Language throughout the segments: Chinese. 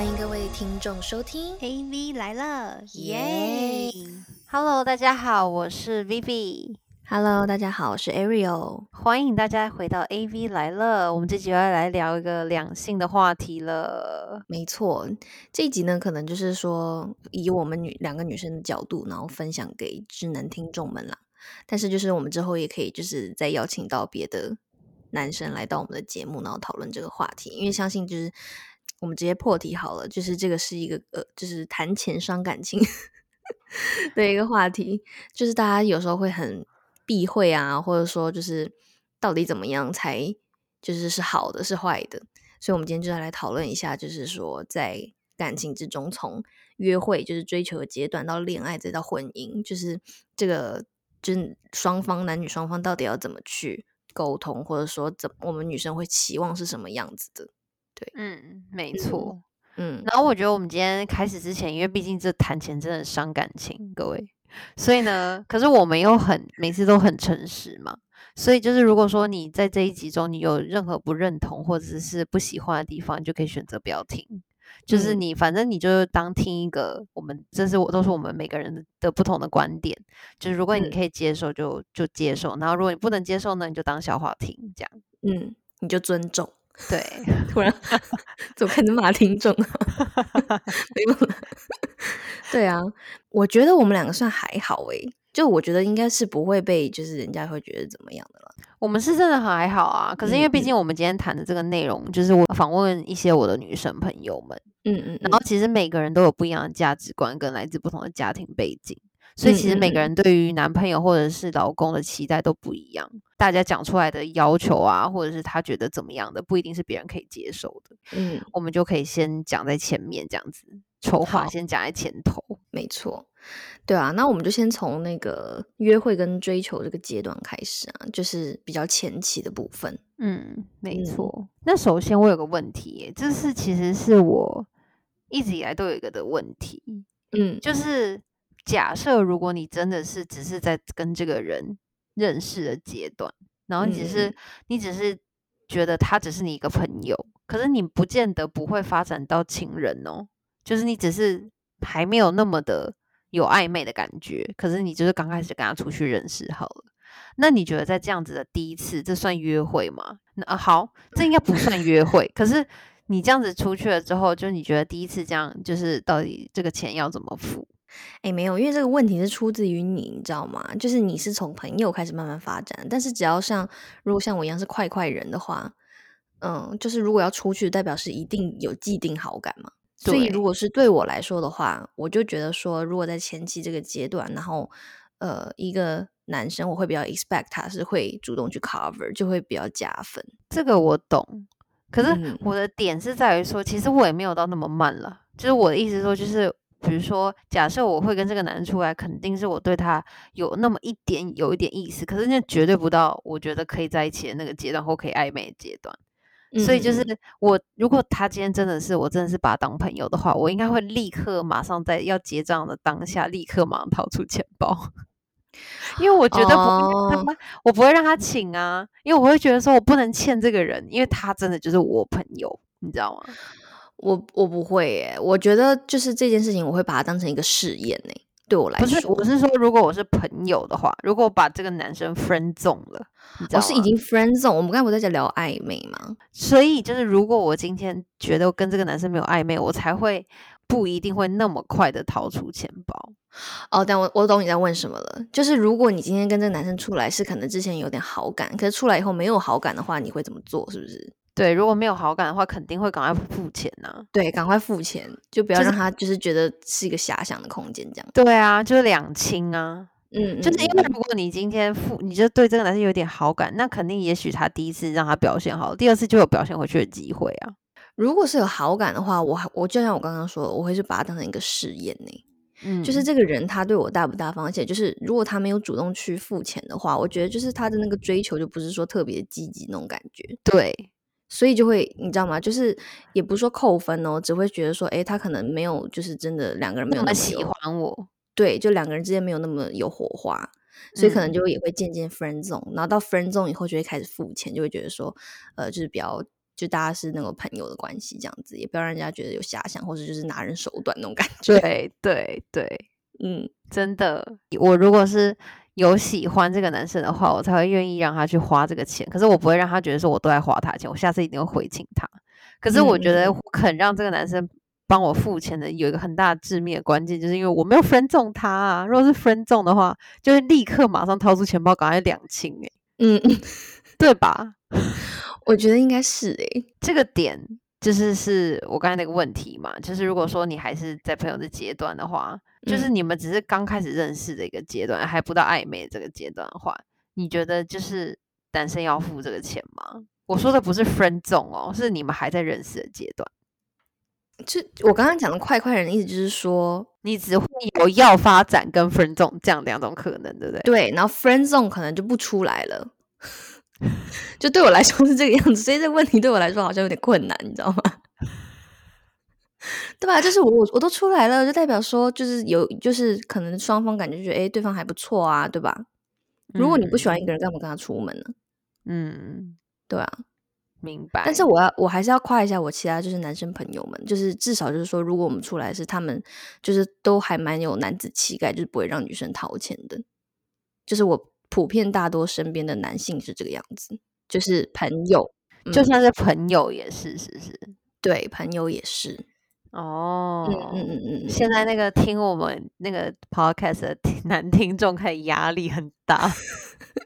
欢迎各位听众收听 AV 来了，耶！Hello，大家好，我是 Vivi。！Hello，大家好，我是 Ariel。欢迎大家回到 AV 来了。我们这集要来聊一个两性的话题了。没错，这一集呢，可能就是说以我们女两个女生的角度，然后分享给智能听众们啦。但是就是我们之后也可以就是再邀请到别的男生来到我们的节目，然后讨论这个话题，因为相信就是我们直接破题好了，就是这个是一个呃，就是谈钱伤感情 的一个话题，就是大家有时候会很避讳啊，或者说就是到底怎么样才就是是好的是坏的，所以我们今天就要来讨论一下，就是说在感情之中，从约会就是追求的阶段到恋爱再到婚姻，就是这个就是双方男女双方到底要怎么去沟通，或者说怎我们女生会期望是什么样子的？嗯，没错。嗯，然后我觉得我们今天开始之前，因为毕竟这谈钱真的伤感情，各位，所以呢，可是我们又很每次都很诚实嘛，所以就是如果说你在这一集中你有任何不认同或者是不喜欢的地方，你就可以选择不要听。就是嗯你，反正你就当听一个，我们这是我都是我们每个人的的不同的观点。就是如果你嗯可以接受就，就接受；然后如果你不能接受呢，你就当笑话听，这样。嗯，你就尊重。对，突然怎么开始骂听众啊？没有了。对啊，我觉得我们两个算还好诶、就我觉得应该是不会被，就是人家会觉得怎么样的了。我们是真的还好啊。可是因为毕竟我们今天谈的这个内容，就是我访问一些我的女生朋友们，嗯嗯，然后其实每个人都有不一样的价值观跟来自不同的家庭背景，所以其实每个人对于男朋友或者是老公的期待都不一样，大家讲出来的要求啊，或者是他觉得怎么样的，不一定是别人可以接受的。嗯，我们就可以先讲在前面，这样子丑话好先讲在前头。没错。对啊，那我们就先从那个约会跟追求这个阶段开始啊，就是比较前期的部分。嗯，没嗯错。那首先我有个问题耶，这是其实是我一直以来都有一个的问题，嗯，就是假设如果你真的是只是在跟这个人认识的阶段，然后你只是、嗯你只是觉得他只是你一个朋友，可是你不见得不会发展到情人哦，就是你只是还没有那么的有暧昧的感觉，可是你就是刚开始跟他出去认识好了。那你觉得在这样子的第一次，这算约会吗？那、啊、好，这应该不算约会。可是你这样子出去了之后，就你觉得第一次这样，就是到底这个钱要怎么付？哎，没有，因为这个问题是出自于你，你知道吗？就是你是从朋友开始慢慢发展，但是只要像如果像我一样是快快人的话，嗯，就是如果要出去，代表是一定有既定好感嘛。所以对如果是对我来说的话，我就觉得说，如果在前期这个阶段，然后呃，一个男生我会比较 expect 他是会主动去 cover，就会比较加分。这个我懂，可是嗯我的点是在于说，其实我也没有到那么慢了。就是我的意思说，就是比如说，假设我会跟这个男人出来，肯定是我对他有那么一点有一点意思，可是那绝对不到我觉得可以在一起的那个阶段或可以暧昧的阶段。所以就是嗯我，如果他今天真的是我真的是把他当朋友的话，我应该会立刻马上在要结账的当下，立刻马上掏出钱包，因为我觉得不我不会让他请啊，因为我会觉得说我不能欠这个人，因为他真的就是我朋友，你知道吗？我我不会耶，我觉得就是这件事情，我会把它当成一个试验呢。对我来不是，说，我是说，如果我是朋友的话，如果我把这个男生 friend zone 了？我是已经 friend zone，我们刚才不在在聊暧昧吗？所以就是，如果我今天觉得跟这个男生没有暧昧，我才会不一定会那么快的掏出钱包。哦，但我我懂你在问什么了。就是如果你今天跟这个男生出来是可能之前有点好感，可是出来以后没有好感的话，你会怎么做？是不是？对，如果没有好感的话，肯定会赶快付钱呐、对，赶快付钱，就不要就是让他就是觉得是一个遐想的空间这样。对啊，就是两清啊。嗯，就是因为如果你今天付，你就对这个男生有点好感，那肯定也许他第一次让他表现好，第二次就有表现回去的机会啊。如果是有好感的话，我还我就像我刚刚说的，我会是把它当成一个试验呢。嗯，就是这个人他对我大不大方，而且就是如果他没有主动去付钱的话，我觉得就是他的那个追求就不是说特别积极那种感觉，对，所以就会你知道吗？就是也不是说扣分哦，只会觉得说，哎，他可能没有就是真的两个人没有那么喜欢我，对，就两个人之间没有那么有火花，所以可能嗯。就也会渐渐 friend zone，然后到 friend zone 以后就会开始付钱，就会觉得说，呃，就是比较就大家是那种朋友的关系，这样子也不要让人家觉得有遐想，或者就是拿人手短那种感觉。对对对，嗯，真的，我如果是有喜欢这个男生的话，我才会愿意让他去花这个钱。可是我不会让他觉得说我都在花他钱，我下次一定会回请他。可是我觉得肯让这个男生帮我付钱的有一个很大的致命的关键，就是因为我没有分中他啊。如果是分中的话，就会立刻马上掏出钱包，赶快两清哎，嗯，对吧？我觉得应该是诶，这个点就是是我刚才那个问题嘛，就是如果说你还是在朋友的阶段的话，就是你们只是刚开始认识的一个阶段，还不到暧昧这个阶段的话，你觉得就是男生要付这个钱吗？我说的不是 friend zone 哦，是你们还在认识的阶段。就我刚刚讲的快快人的意思，就是说你只会有要发展跟 friend zone 这样两种可能，对不对？对，然后 friend zone 可能就不出来了。就对我来说是这个样子，所以这个问题对我来说好像有点困难，你知道吗？对吧？就是我我我都出来了，就代表说就是有就是可能双方感觉觉得哎对方还不错啊，对吧？如果你不喜欢一个人，干嘛跟他出门呢？嗯，对啊，明白。但是我要我还是要夸一下我其他就是男生朋友们，就是至少就是说，如果我们出来是他们就是都还蛮有男子气概，就是不会让女生掏钱的，就是我。普遍大多身边的男性是这个样子，就是朋友，就算是朋友也是，是是，对，朋友也是。哦，嗯嗯嗯嗯。现在那个听我们那个 podcast 的男听众，开始压力很大。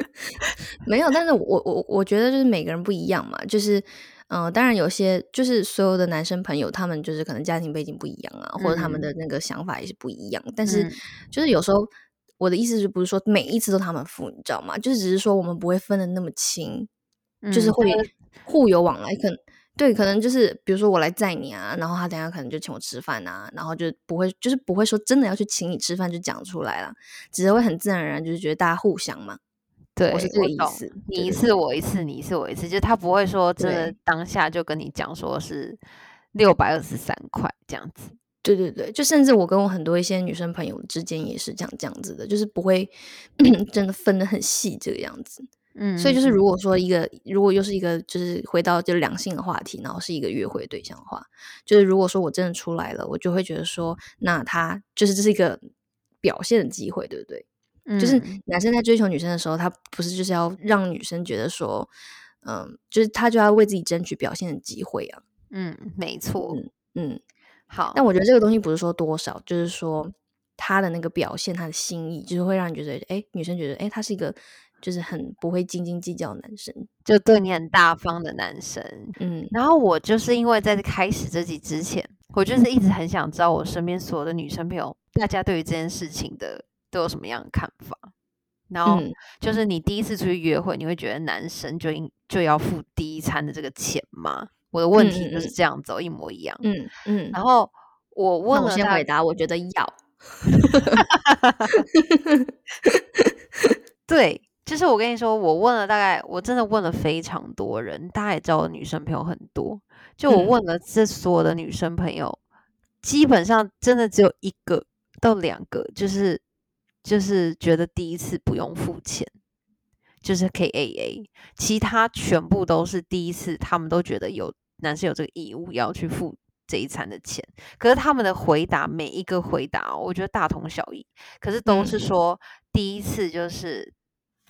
没有，但是我我我觉得就是每个人不一样嘛，就是嗯，当然有些就是所有的男生朋友，他们就是可能家庭背景不一样啊，或者他们的那个想法也是不一样，但是就是有时候。我的意思是不是说每一次都他们付，你知道吗？就是只是说我们不会分的那么清，就是会互有往来。可能对，可能就是比如说我来载你啊，然后他等下可能就请我吃饭啊，然后就不会就是不会说真的要去请你吃饭就讲出来了，只是会很自然而然就是觉得大家互相嘛。对，我是这个意思。你一次我一次，你一次我一次，就是他不会说真的当下就跟你讲说是六百二十三块这样子。对对对，就甚至我跟我很多一些女生朋友之间也是这样这样子的，就是不会 真的分的很细这个样子。嗯，所以就是如果说一个，如果又是一个，就是回到就两性的话题，然后是一个约会对象的话，就是如果说我真的出来了，我就会觉得说，那他就是这是一个表现的机会，对不对？嗯，就是男生在追求女生的时候，他不是就是要让女生觉得说，嗯，就是他就要为自己争取表现的机会啊。嗯，没错。嗯。好，但我觉得这个东西不是说多少，就是说他的那个表现，他的心意，就是会让你觉得，哎，女生觉得，哎，他是一个就是很不会斤斤计较的男生，就对你很大方的男生。嗯，然后我就是因为在开始这集之前，我就是一直很想知道我身边所有的女生朋友，大家对于这件事情的都有什么样的看法。然后就是你第一次出去约会，你会觉得男生就应就要付第一餐的这个钱吗？我的问题就是这样走，一模一样。嗯嗯，然后我问了，先回答，我觉得要。对，就是我跟你说，我问了大概，我真的问了非常多人，大家也知道我女生朋友很多。就我问了这所有的女生朋友，基本上真的只有一个到两个，就是就是觉得第一次不用付钱。就是可以 A A，其他全部都是第一次，他们都觉得有男生有这个义务要去付这一餐的钱。可是他们的回答每一个回答，我觉得大同小异，可是都是说第一次就是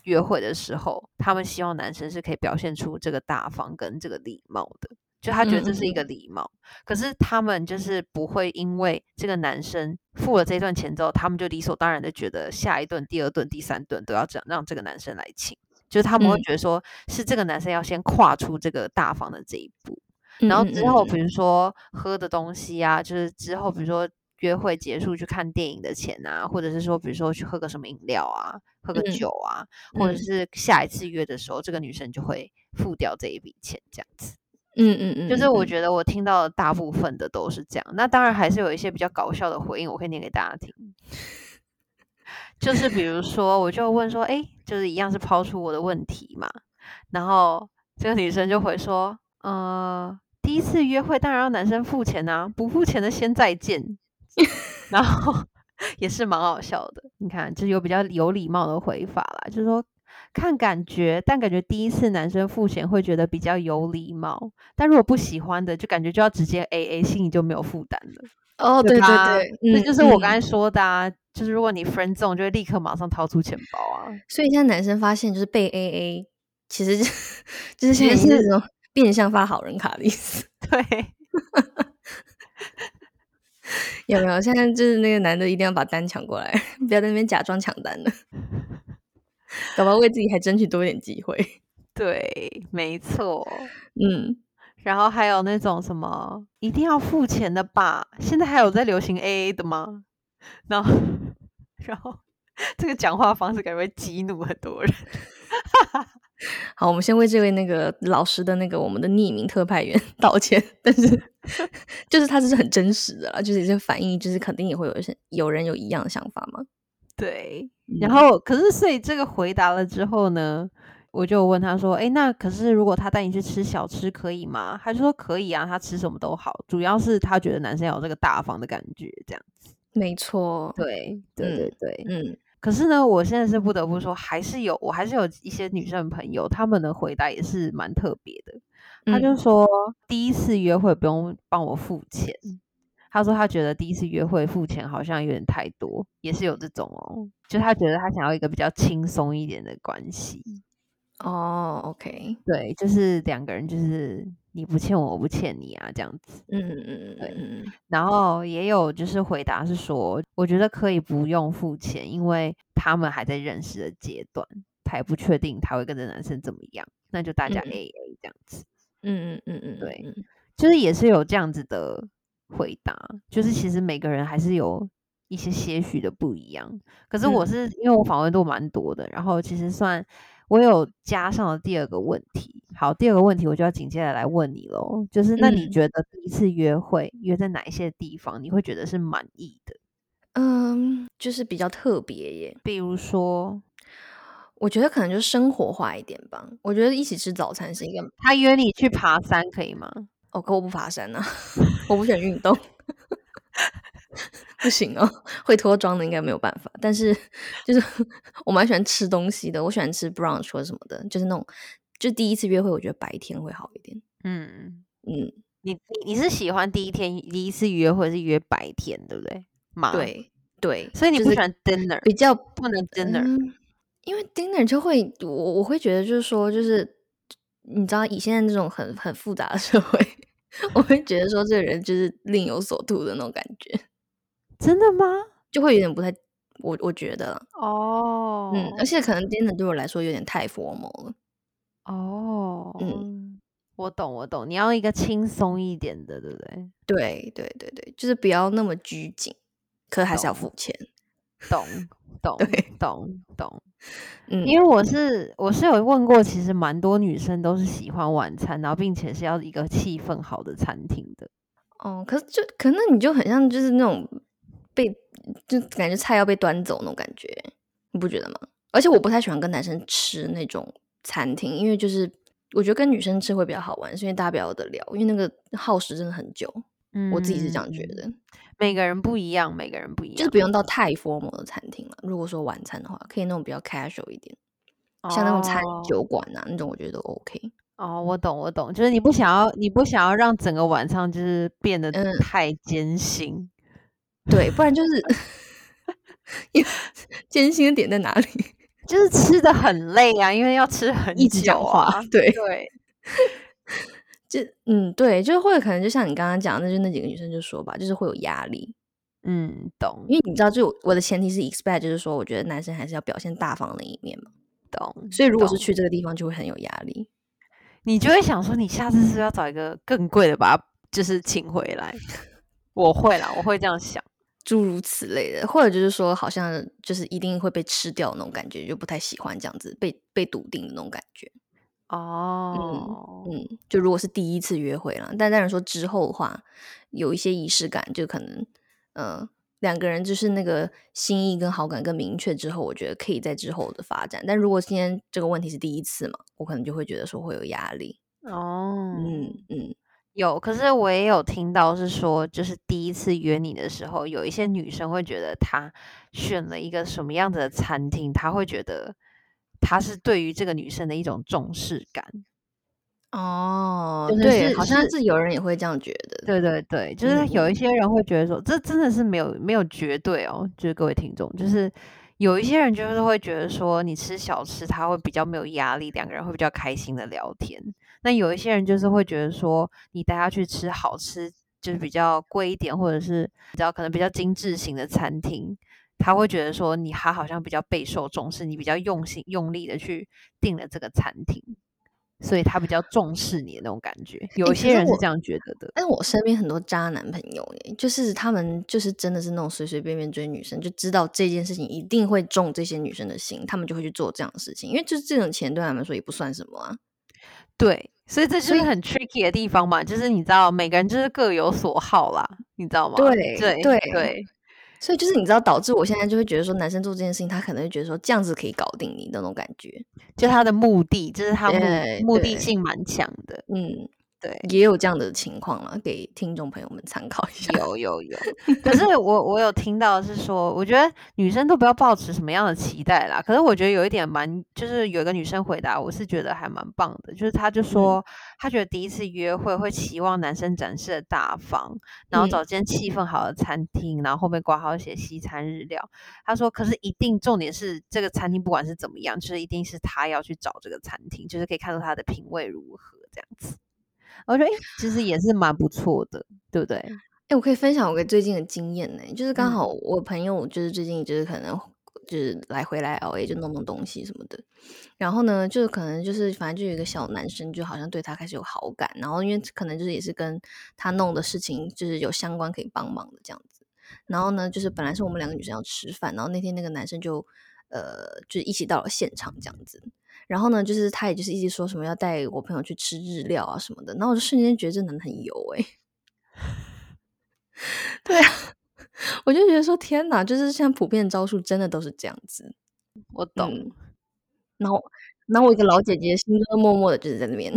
约会的时候，他们希望男生是可以表现出这个大方跟这个礼貌的，就他觉得这是一个礼貌。可是他们就是不会因为这个男生付了这段钱之后，他们就理所当然的觉得下一顿、第二顿、第三顿都要这样让这个男生来请。就是他们会觉得说，是这个男生要先跨出这个大方的这一步，然后之后比如说喝的东西啊，就是之后比如说约会结束去看电影的钱啊，或者是说比如说去喝个什么饮料啊，喝个酒啊，或者是下一次约的时候，这个女生就会付掉这一笔钱，这样子。嗯嗯嗯，就是我觉得我听到的大部分的都是这样，那当然还是有一些比较搞笑的回应，我可以念给大家听。就是比如说，我就问说，哎，就是一样是抛出我的问题嘛，然后这个女生就会说，呃，第一次约会当然要男生付钱啊，不付钱的先再见，然后也是蛮好笑的。你看，就有比较有礼貌的回法啦，就是说，看感觉，但感觉第一次男生付钱会觉得比较有礼貌，但如果不喜欢的，就感觉就要直接 A A，心里就没有负担了。哦，对对对，这就是我刚才说的啊，就是如果你 friend zone，就会立刻马上掏出钱包啊。所以现在男生发现，就是被 A A，其实就 就是现在是那种变相发好人卡的意思。对。有没有？现在就是那个男的一定要把单抢过来，不要在那边假装抢单了，搞不好为自己还争取多一点机会。对，没错。嗯，然后还有那种什么一定要付钱的吧？现在还有在流行 A A 的吗？然后，然后这个讲话方式感觉会激怒很多人。好，我们先为这位那个老师的那个我们的匿名特派员 道歉，但是 就是他这是很真实的啦，就是这反应，就是肯定也会有一些有人有一样的想法嘛。对，然后可是所以这个回答了之后呢，我就问他说：“哎，那可是如果他带你去吃小吃可以吗？”他就说：“可以啊，他吃什么都好，主要是他觉得男生有这个大方的感觉，这样子。”没错，对，对对对，嗯。可是呢，我现在是不得不说，还是有，我还是有一些女生朋友，他们的回答也是蛮特别的。他就说，第一次约会不用帮我付钱。他说他觉得第一次约会付钱好像有点太多，也是有这种哦，就他觉得他想要一个比较轻松一点的关系。哦，OK，对，就是两个人就是。你不欠我，我不欠你啊，这样子。嗯嗯嗯对。嗯然后也有就是回答是说，我觉得可以不用付钱，因为他们还在认识的阶段，他也不确定他会跟这男生怎么样，那就大家 A A 这样子。嗯嗯嗯嗯，对，就是也是有这样子的回答，就是其实每个人还是有一些些许的不一样。可是我是因为我访问度蛮多的，然后其实算。我有加上了第二个问题，好，第二个问题我就要紧接着来问你喽，就是那你觉得第一次约会约在哪一些地方你会觉得是满意的？嗯，就是比较特别耶，比如说，我觉得可能就生活化一点吧。我觉得一起吃早餐是一个，他约你去爬山可以吗？哦，可我不爬山啊，我不喜欢运动。不行哦，会脱妆的应该没有办法。但是就是 我蛮喜欢吃东西的，我喜欢吃 brunch 或什么的，就是那种就第一次约会，我觉得白天会好一点。嗯嗯，你你你是喜欢第一天第一次约会是约白天，对不对？对对，所以你不喜欢 dinner，比较不能 dinner，因为 dinner 就会我我会觉得就是说就是你知道以现在这种很很复杂的社会，我会觉得说这个人就是另有所图的那种感觉。真的吗？就会有点不太，我我觉得哦，嗯，而且可能 dinner 对我来说有点太 formal 了。哦，嗯，我懂，我懂，你要一个轻松一点的，对不对？对，对，对，对，就是不要那么拘谨，可还是要付钱。懂，懂，懂，懂。嗯，因为我是我是有问过，其实蛮多女生都是喜欢晚餐，然后并且是要一个气氛好的餐厅的。哦，可是就可能你就很像就是那种。被就感觉菜要被端走那种感觉，你不觉得吗？而且我不太喜欢跟男生吃那种餐厅，因为就是我觉得跟女生吃会比较好玩，是因为大家比较得聊，因为那个耗时真的很久。嗯，我自己是这样觉得。每个人不一样，每个人不一样，就是不用到太 formal 的餐厅了。如果说晚餐的话，可以那种比较 casual 一点，像那种餐酒馆啊那种，我觉得都 OK。哦，我懂，我懂，就是你不想要，你不想要让整个晚上就是变得太艰辛。对，不然就是，艰辛的点在哪里？就是吃的很累啊，因为要吃很一直讲话。对对，就嗯，对，就会可能就像你刚刚讲，那就那几个女生就说吧，就是会有压力。嗯，懂。因为你知道，就我的前提是 expect，就是说，我觉得男生还是要表现大方的一面嘛。懂。所以如果是去这个地方，就会很有压力。你就会想说，你下次是要找一个更贵的，把就是请回来。我会啦，我会这样想。诸如此类的，或者就是说，好像就是一定会被吃掉那种感觉，就不太喜欢这样子被被笃定的那种感觉。哦，嗯嗯，就如果是第一次约会了，但当然说之后的话，有一些仪式感，就可能，呃，两个人就是那个心意跟好感更明确之后，我觉得可以在之后的发展。但如果今天这个问题是第一次嘛，我可能就会觉得说会有压力。哦，嗯嗯。有，可是我也有听到是说，就是第一次约你的时候，有一些女生会觉得她选了一个什么样子的餐厅，她会觉得他是对于这个女生的一种重视感。哦，就是对，好像是是有人也会这样觉得。对对对，就是嗯有一些人会觉得说，这真的是没有没有绝对哦，就是各位听众，就是有一些人就是会觉得说，你吃小吃他会比较没有压力，两个人会比较开心的聊天。那有一些人就是会觉得说，你带他去吃好吃，就是比较贵一点，或者是比较可能比较精致型的餐厅，他会觉得说，你他好像比较备受重视，你比较用心用力的去订了这个餐厅。所以他比较重视你的那种感觉，有些人是这样觉得的。但我身边很多渣男朋友耶，就是他们就是真的是那种随随便便追女生，就知道这件事情一定会中这些女生的心，他们就会去做这样的事情，因为就是这种钱对他们说也不算什么啊。对，所以这就是很 tricky 的地方嘛，就是你知道每个人就是各有所好啦，你知道吗？对对对对所以就是你知道，导致我现在就会觉得说，男生做这件事情，他可能会觉得说这样子可以搞定你那种感觉。就他的目的，就是他目目的性蛮强的。嗯，对，也有这样的情况了，给听众朋友们参考一下。有有有，可是我我有听到是说，我觉得女生都不要抱持什么样的期待啦。可是我觉得有一点蛮，就是有一个女生回答，我是觉得还蛮棒的，就是她就说，她觉得第一次约会会期望男生展示的大方，然后嗯找间气氛好的餐厅，然后后面挂号写西餐日料。她说，可是一定重点是这个餐厅不管是怎么样，就是一定是她要去找这个餐厅，就是可以看出她的品味如何这样子。我觉得，诶，其实也是蛮不错的，对不对？哎、我可以分享我最近的经验呢、就是刚嗯好我朋友就是最近就是可能就是来回来 L A 就弄弄东西什么的，然后呢，就是可能就是反正就有一个小男生，就好像对他开始有好感，然后因为可能就是也是跟他弄的事情就是有相关可以帮忙的这样子，然后呢，就是本来是我们两个女生要吃饭，然后那天那个男生就呃就是一起到了现场这样子。然后呢，就是他也就是一直说什么要带我朋友去吃日料啊什么的，然后我就瞬间觉得这男的很油哎、对啊，我就觉得说天哪，就是像普遍的招数真的都是这样子。我懂。嗯，然后，然后我一个老姐姐心中默默的就是在那边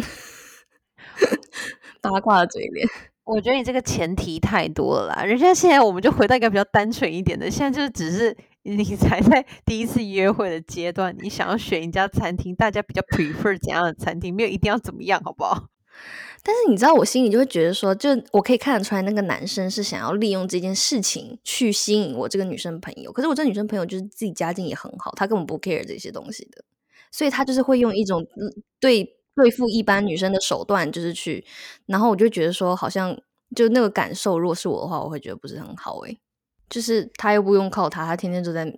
八卦的嘴脸。我觉得你这个前提太多了啦，人家现在我们就回到一个比较单纯一点的，现在就是只是你才在 第一次约会的阶段，你想要选一家餐厅，大家比较 prefer 怎样的餐厅，没有一定要怎么样，好不好？但是你知道，我心里就会觉得说，就我可以看得出来，那个男生是想要利用这件事情去吸引我这个女生朋友。可是我这女生朋友就是自己家境也很好，她根本不 care 这些东西的，所以她就是会用一种对对付一般女生的手段，就是去。然后我就觉得说，好像就那个感受，如果是我的话，我会觉得不是很好诶、就是他又不用靠他，他天天都在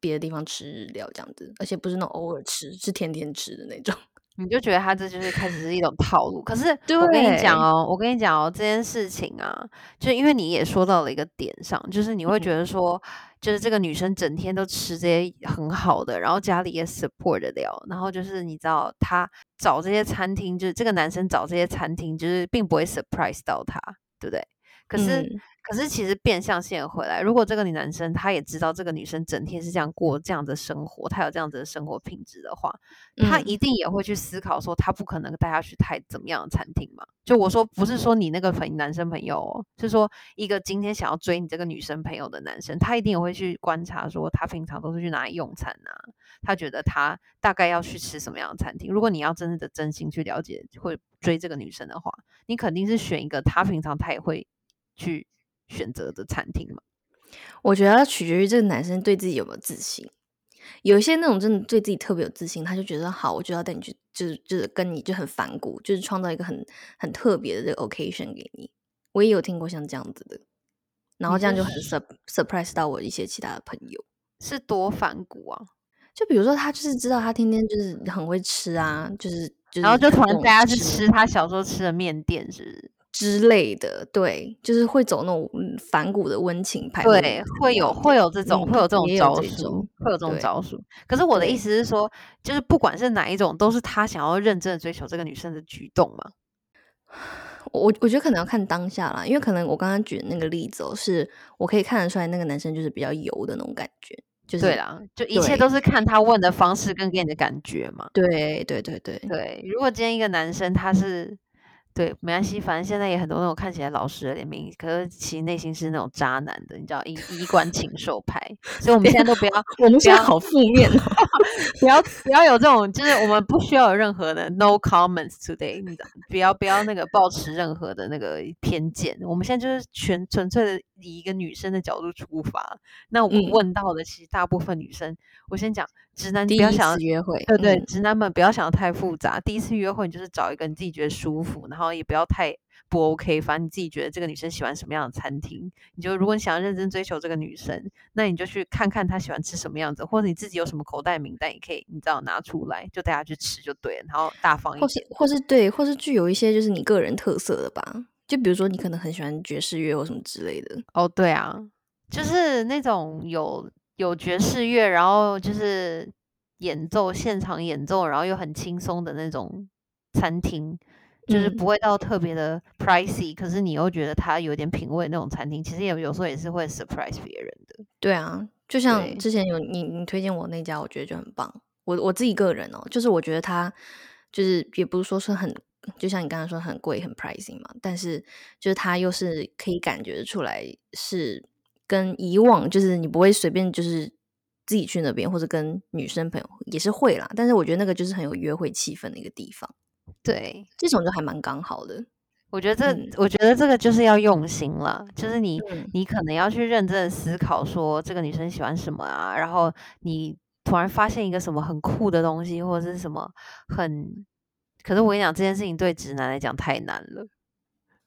别的地方吃日料这样子，而且不是那种偶尔吃，是天天吃的那种。你就觉得他这就是开始是一种套路。可是我跟你讲哦，我跟你讲哦，这件事情啊，就因为你也说到了一个点上，就是你会觉得说，就是这个女生整天都吃这些很好的，然后家里也 support 得了，然后就是你知道他找这些餐厅，就是这个男生找这些餐厅，就是并不会 surprise 到他，对不对？可是、嗯可是其实变相线回来，如果这个女男生他也知道这个女生整天是这样过这样的生活，她有这样子的生活品质的话，他嗯一定也会去思考说，他不可能带她去太怎么样的餐厅嘛。就我说，不是说你那个朋男生朋友哦，是说一个今天想要追你这个女生朋友的男生，他一定也会去观察说，他平常都是去哪里用餐啊？他觉得他大概要去吃什么样的餐厅？如果你要真正的真心去了解会追这个女生的话，你肯定是选一个他平常他也会去选择的餐厅嘛。我觉得要取决于这个男生对自己有没有自信。有一些那种真的对自己特别有自信，他就觉得好，我就要带你去，就是就是跟你就很反骨，就是创造一个很很特别的这个 occasion 给你。我也有听过像这样子的，然后这样就很 sur surprise 到我一些其他的朋友。是多反骨啊！就比如说他就是知道他天天就是很会吃啊，就是就是然后就突然带他去吃他小时候吃的面店，是不是？之类的，对，就是会走那种嗯反骨的温情派，对会有会有这种、嗯会有这种招数，会有这种招数。可是我的意思是说，就是不管是哪一种，都是他想要认真的追求这个女生的举动嘛。我我觉得可能要看当下啦，因为可能我刚刚举的那个例子哦，是我可以看得出来那个男生就是比较油的那种感觉，就是对啦，就一切都是看他问的方式跟给你的感觉嘛。对对对对，对，如果今天一个男生他是对，没关系，反正现在也很多那种看起来老实的联名，可是其实内心是那种渣男的，你知道，衣衣冠禽兽派。所以我们现在都不要，我们现在好负面哦，不要不要有这种，就是我们不需要有任何的 no comments today，你知道，不要不要那个保持任何的那个偏见。我们现在就是全纯粹的以一个女生的角度出发。那我们问到的其实大部分女生，我先讲直男，不要想约会，对对，直男们不要想的太复杂。第一次约会，你就是找一个你自己觉得舒服，然后。也不要太不 OK，反正你自己觉得这个女生喜欢什么样的餐厅，你就如果你想要认真追求这个女生，那你就去看看她喜欢吃什么样子，或者你自己有什么口袋名单，也可以你知道拿出来，就带她去吃就对了。然后大方一点，或是或是对，或是具有一些就是你个人特色的吧，就比如说你可能很喜欢爵士乐或什么之类的。哦，对啊，就是那种有有爵士乐，然后就是演奏现场演奏，然后又很轻松的那种餐厅。就是不会到特别的 pricey，可是你又觉得它有点品味那种餐厅，其实也有时候也是会 surprise 别人的。对啊，就像之前有你你推荐我那家，我觉得就很棒。我我自己个人哦，就是我觉得它就是也不是说是很，就像你刚才说很贵很 pricey 嘛，但是就是它又是可以感觉出来是跟以往就是你不会随便就是自己去那边或者跟女生朋友也是会啦，但是我觉得那个就是很有约会气氛的一个地方。对，这种就还蛮刚好的。我觉得这，我觉得这个就是要用心了，就是你，你可能要去认真的思考，说这个女生喜欢什么啊，然后你突然发现一个什么很酷的东西，或者是什么很……可是我跟你讲，这件事情对直男来讲太难了。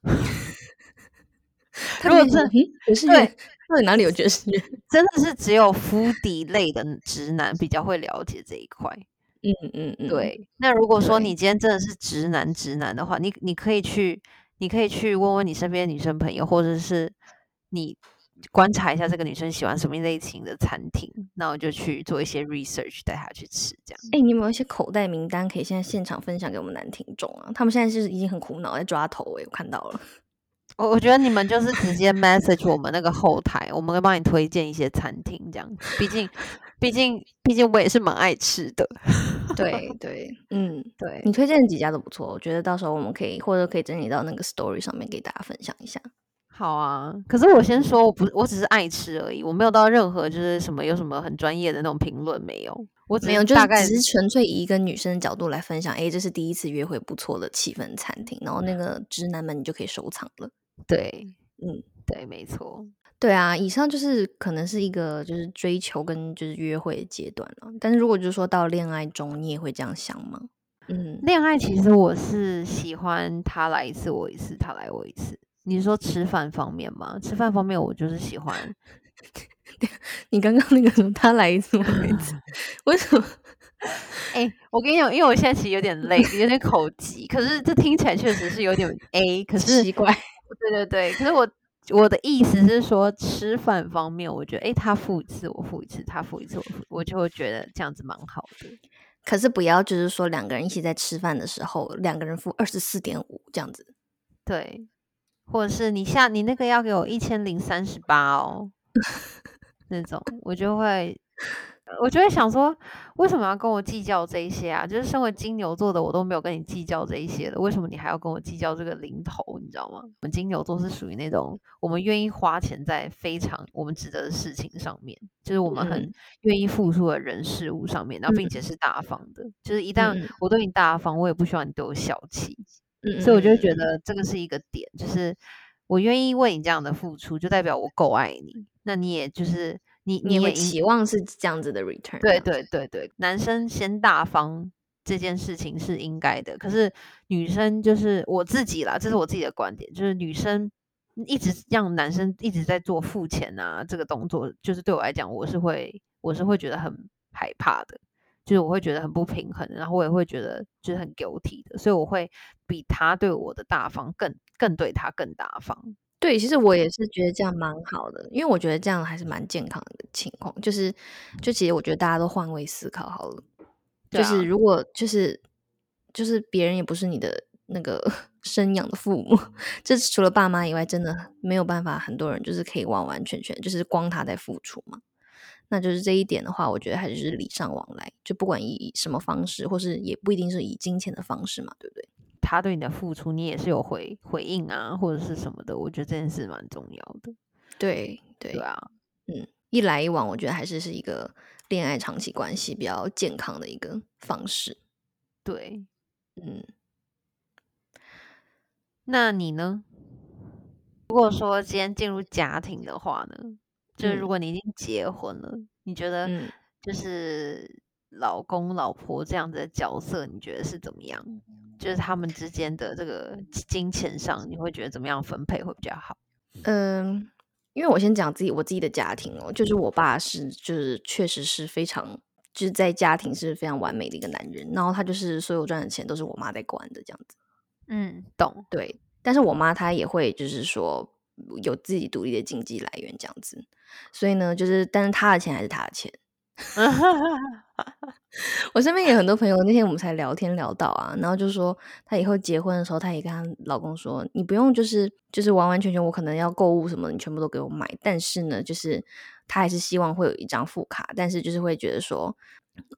如果是爵士乐，到底哪里有爵士乐？真的是只有肤底类的直男比较会了解这一块。嗯嗯嗯，对。那如果说你今天真的是直男直男的话，你你可以去，你可以去问问你身边的女生朋友，或者是你观察一下这个女生喜欢什么类型的餐厅，那我就去做一些 research 带她去吃，这样。哎，你有没有一些口袋名单可以现在现场分享给我们男听众啊？他们现在是已经很苦恼在抓头，哎，我看到了。我我觉得你们就是直接 message 我们那个后台，我们会帮你推荐一些餐厅，这样。毕竟，毕竟，毕竟我也是蛮爱吃的。对对，嗯，对你推荐几家都不错，我觉得到时候我们可以或者可以整理到那个 story 上面给大家分享一下。好啊，可是我先说，我不，我只是爱吃而已，我没有到任何就是什么有什么很专业的那种评论，没有。我没有，就是只是纯粹以一个女生的角度来分享。哎，这是第一次约会，不错的气氛餐厅，然后那个直男们你就可以收藏了。对，嗯，对，没错，对啊，以上就是可能是一个就是追求跟就是约会的阶段了。但是如果就是说到恋爱中，你也会这样想吗？嗯，恋爱其实我是喜欢他来一次我一次，他来我一次。你是说吃饭方面吗？吃饭方面我就是喜欢。你刚刚那个什么，他来一次我一次，为什么？哎，我跟你讲，因为我现在其实有点累，有点口急，可是这听起来确实是有点 A，可是奇怪。对对对，可是我我的意思是说，吃饭方面，我觉得，哎，他付一次，我付一次，他付一次，我付，我就会觉得这样子蛮好的。可是不要就是说两个人一起在吃饭的时候，两个人付二十四点五这样子。对，或者是你下你那个要给我一千零三十八哦，那种我就会。我就会想说，为什么要跟我计较这些啊？就是身为金牛座的我都没有跟你计较这一些的，为什么你还要跟我计较这个零头？你知道吗？我们金牛座是属于那种我们愿意花钱在非常我们值得的事情上面，就是我们很愿意付出的人事物上面，然后并且是大方的。就是一旦我对你大方，我也不希望你对我小气。嗯，所以我就觉得这个是一个点，就是我愿意为你这样的付出，就代表我够爱你。那你也就是。你你也期望是这样子的 return？对对对对，男生先大方这件事情是应该的，可是女生就是我自己啦，这是我自己的观点，就是女生一直让男生一直在做付钱啊这个动作，就是对我来讲，我是会我是会觉得很害怕的，就是我会觉得很不平衡，然后我也会觉得就是很 guilty 的，所以我会比他对我的大方更更对他更大方。对，其实我也是觉得这样蛮好的，因为我觉得这样还是蛮健康的情况。就是，就其实我觉得大家都换位思考好了。就是如果就是就是别人也不是你的那个 生养的父母，这除了爸妈以外，真的没有办法，很多人就是可以完完全全就是光他在付出嘛。那就是这一点的话，我觉得还是礼尚往来，就不管以什么方式，或是也不一定是以金钱的方式嘛，对不对？他对你的付出，你也是有回回应啊，或者是什么的。我觉得这件事蛮重要的。对对对啊，嗯，一来一往，我觉得还是是一个恋爱长期关系比较健康的一个方式。对，嗯，那你呢？如果说今天进入家庭的话呢，就是如嗯果你已经结婚了，你觉得嗯就是老公老婆这样子的角色，你觉得是怎么样？就是他们之间的这个金钱上，你会觉得怎么样分配会比较好？嗯，因为我先讲自己我自己的家庭哦，就是我爸是就是确实是非常就是在家庭是非常完美的一个男人，然后他就是所有赚的钱都是我妈在管的这样子。嗯，懂。对，但是我妈她也会就是说有自己独立的经济来源这样子，所以呢，就是但是他的钱还是他的钱。我身边也有很多朋友，那天我们才聊天聊到啊，然后就说她以后结婚的时候，她也跟她老公说，你不用就是就是完完全全我可能要购物什么，你全部都给我买，但是呢，就是她还是希望会有一张副卡，但是就是会觉得说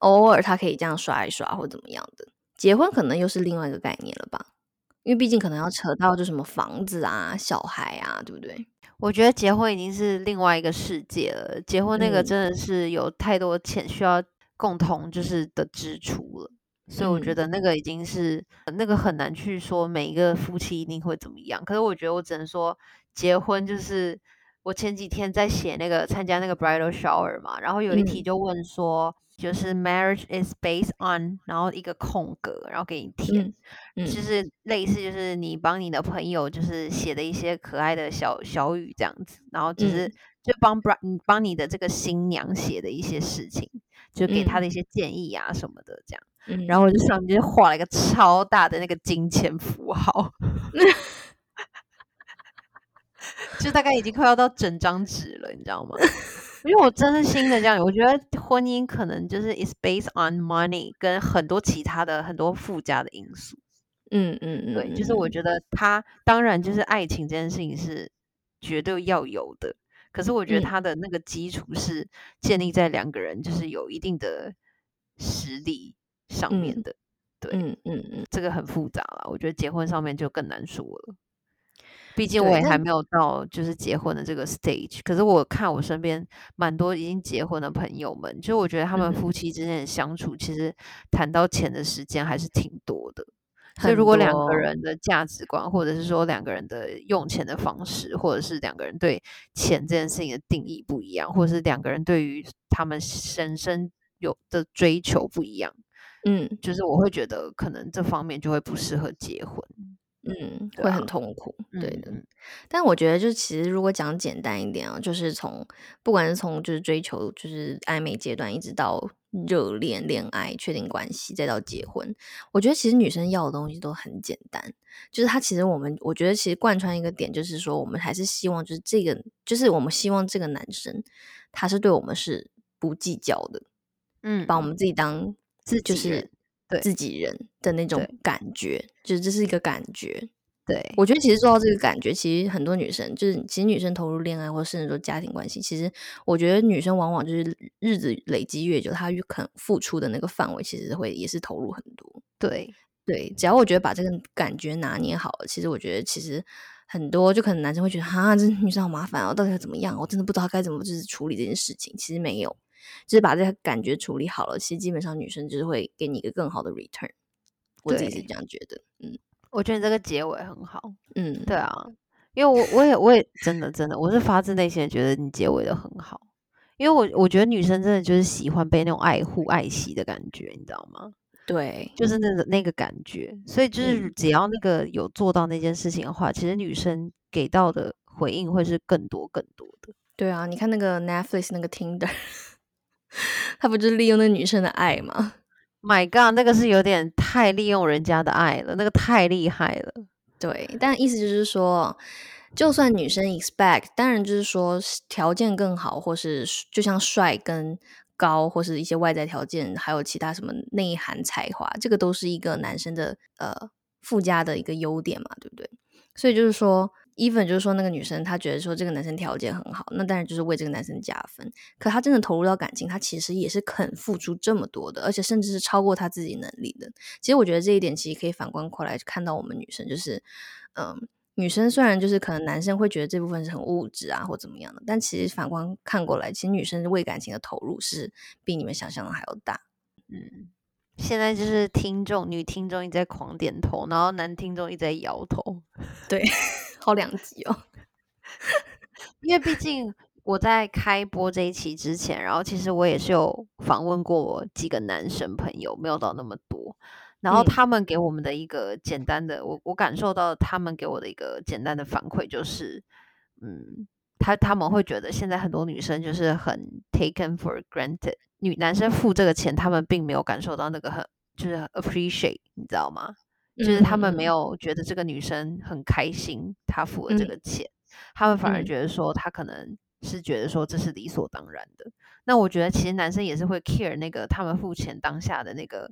偶尔她可以这样刷一刷或怎么样的。结婚可能又是另外一个概念了吧，因为毕竟可能要扯到就什么房子啊、小孩啊，对不对？我觉得结婚已经是另外一个世界了，结婚那个嗯真的是有太多钱需要共同就是的支出了，所以我觉嗯得那个已经是那个很难去说每一个夫妻一定会怎么样。可是我觉得我只能说，结婚就是我前几天在写那个参加那个 bridal shower 嘛，然后有一题嗯。就问说，就是 marriage is based on，然后一个空格，然后给你填。嗯嗯。就是类似，就是你帮你的朋友就是写的一些可爱的小小语这样子，然后就是、嗯就帮 bride 你帮你的这个新娘写的一些事情，就给她嗯的一。些建议啊什么的这样。嗯，然后我就上面就画了一个超大的那个金钱符号，就大概已经快要到整张纸了，你知道吗？因为我真心的这样，我觉得婚姻可能就是 is based on money 跟很多其他的很多附加的因素。嗯嗯嗯，对，就是我觉得他当然就是爱情这件事情是绝对要有的，可是我觉得嗯他的那个基础是建立在两个人就是有一定的实力上面嗯的。对，嗯嗯嗯，这个很复杂了，我觉得结婚上面就更难说了。毕竟我也还没有到就是结婚的这个 stage，可是我看我身边蛮多已经结婚的朋友们，就我觉得他们嗯夫妻之间的相处，其实谈到钱的时间还是挺多的。所以，很如果两个多人的价值观，或者是说两个人的用钱的方式，或者是两个人对钱这件事情的定义不一样，或者是两个人对于他们人生有的追求不一样，嗯就是我会觉得可能这方面就会不适合结婚。嗯，对会很啊痛苦，对的。嗯但我觉得，就其实如果讲简单一点啊，就是从不管是从就是追求就是暧昧阶段，一直到热恋、恋爱、确定关系，再到结婚，我觉得其实女生要的东西都很简单。就是她其实我们，我觉得其实贯穿一个点，就是说我们还是希望，就是这个，就是我们希望这个男生他是对我们是不计较的，嗯，把我们自己当自就是己人对自己人的那种感觉，就是这是一个感觉。对，我觉得其实做到这个感觉，其实很多女生就是，其实女生投入恋爱或甚至说家庭关系，其实我觉得女生往往就是日子累积越久，她越肯付出的那个范围，其实会也是投入很多。对，对，只要我觉得把这个感觉拿捏好了，其实我觉得其实很多就可能男生会觉得啊，这女生好麻烦哦，到底要怎么样？我真的不知道该怎么就是处理这件事情。其实没有，就是把这个感觉处理好了，其实基本上女生就是会给你一个更好的 return。我自己是这样觉得，嗯我觉得这个结尾很好。嗯，对啊，因为我我也我也真的真的，我是发自内心的觉得你结尾的很好。因为我我觉得女生真的就是喜欢被那种爱护爱惜的感觉，你知道吗？对，就是那个那个感觉，所以就是嗯只要那个有做到那件事情的话，其实女生给到的回应会是更多更多的。对啊，你看那个 Netflix 那个 Tinder，他不就是利用那女生的爱吗？My God，那个是有点太利用人家的爱了，那个太厉害了。对，但意思就是说，就算女生 expect，当然就是说条件更好，或是就像帅跟高，或是一些外在条件，还有其他什么内涵才华，这个都是一个男生的呃附加的一个优点嘛，对不对？所以就是说，even 就是说那个女生她觉得说这个男生条件很好，那当然就是为这个男生加分。可她真的投入到感情，她其实也是肯付出这么多的，而且甚至是超过她自己能力的。其实我觉得这一点其实可以反观过来看到我们女生，就是嗯。女生虽然就是可能男生会觉得这部分是很物质啊或怎么样的，但其实反观看过来，其实女生为感情的投入是比你们想象的还要大。嗯，现在就是听众女听众一直在狂点头，然后男听众一直在摇头。对，好两极哦。因为毕竟我在开播这一期之前，然后其实我也是有访问过几个男生朋友，没有到那么多。然后他们给我们的一个简单的，我我感受到他们给我的一个简单的反馈就是，嗯，他他们会觉得现在很多女生就是很 taken for granted，女男生付这个钱，他们并没有感受到那个很就是 appreciate，你知道吗？就是他们没有觉得这个女生很开心，她付了这个钱，他们反而觉得说她可能是觉得说这是理所当然的。那我觉得其实男生也是会 care 那个他们付钱当下的那个。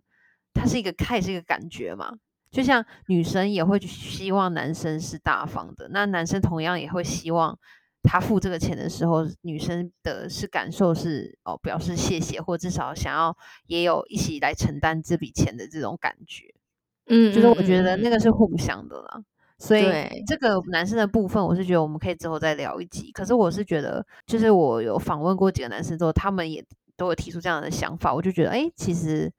他是一个，它也是一个感觉嘛，就像女生也会希望男生是大方的，那男生同样也会希望他付这个钱的时候，女生的是感受是哦，表示谢谢，或至少想要也有一起来承担这笔钱的这种感觉。嗯，就是我觉得那个是互相的啦。所以这个男生的部分，我是觉得我们可以之后再聊一集。可是我是觉得，就是我有访问过几个男生之后，他们也都有提出这样的想法，我就觉得，哎，其实。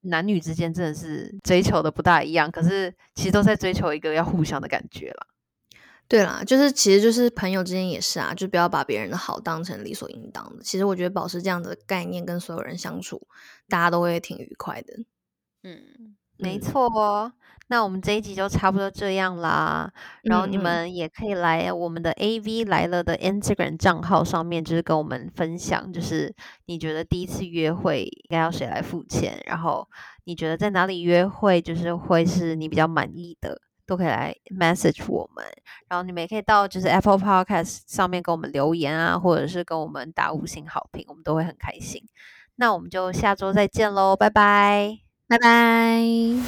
男女之间真的是追求的不大一样，可是其实都在追求一个要互相的感觉啦。对啦，就是其实就是朋友之间也是啊，就不要把别人的好当成理所应当的。其实我觉得保持这样的概念，跟所有人相处，大家都会挺愉快的。嗯，没错哦。那我们这一集就差不多这样啦，然后你们也可以来我们的 A V 来了的 Instagram 账号上面，就是跟我们分享，就是你觉得第一次约会应该要谁来付钱，然后你觉得在哪里约会就是会是你比较满意的，都可以来 message 我们，然后你们也可以到就是 Apple Podcast 上面跟我们留言啊，或者是跟我们打五星好评，我们都会很开心。那我们就下周再见喽，拜拜，拜拜。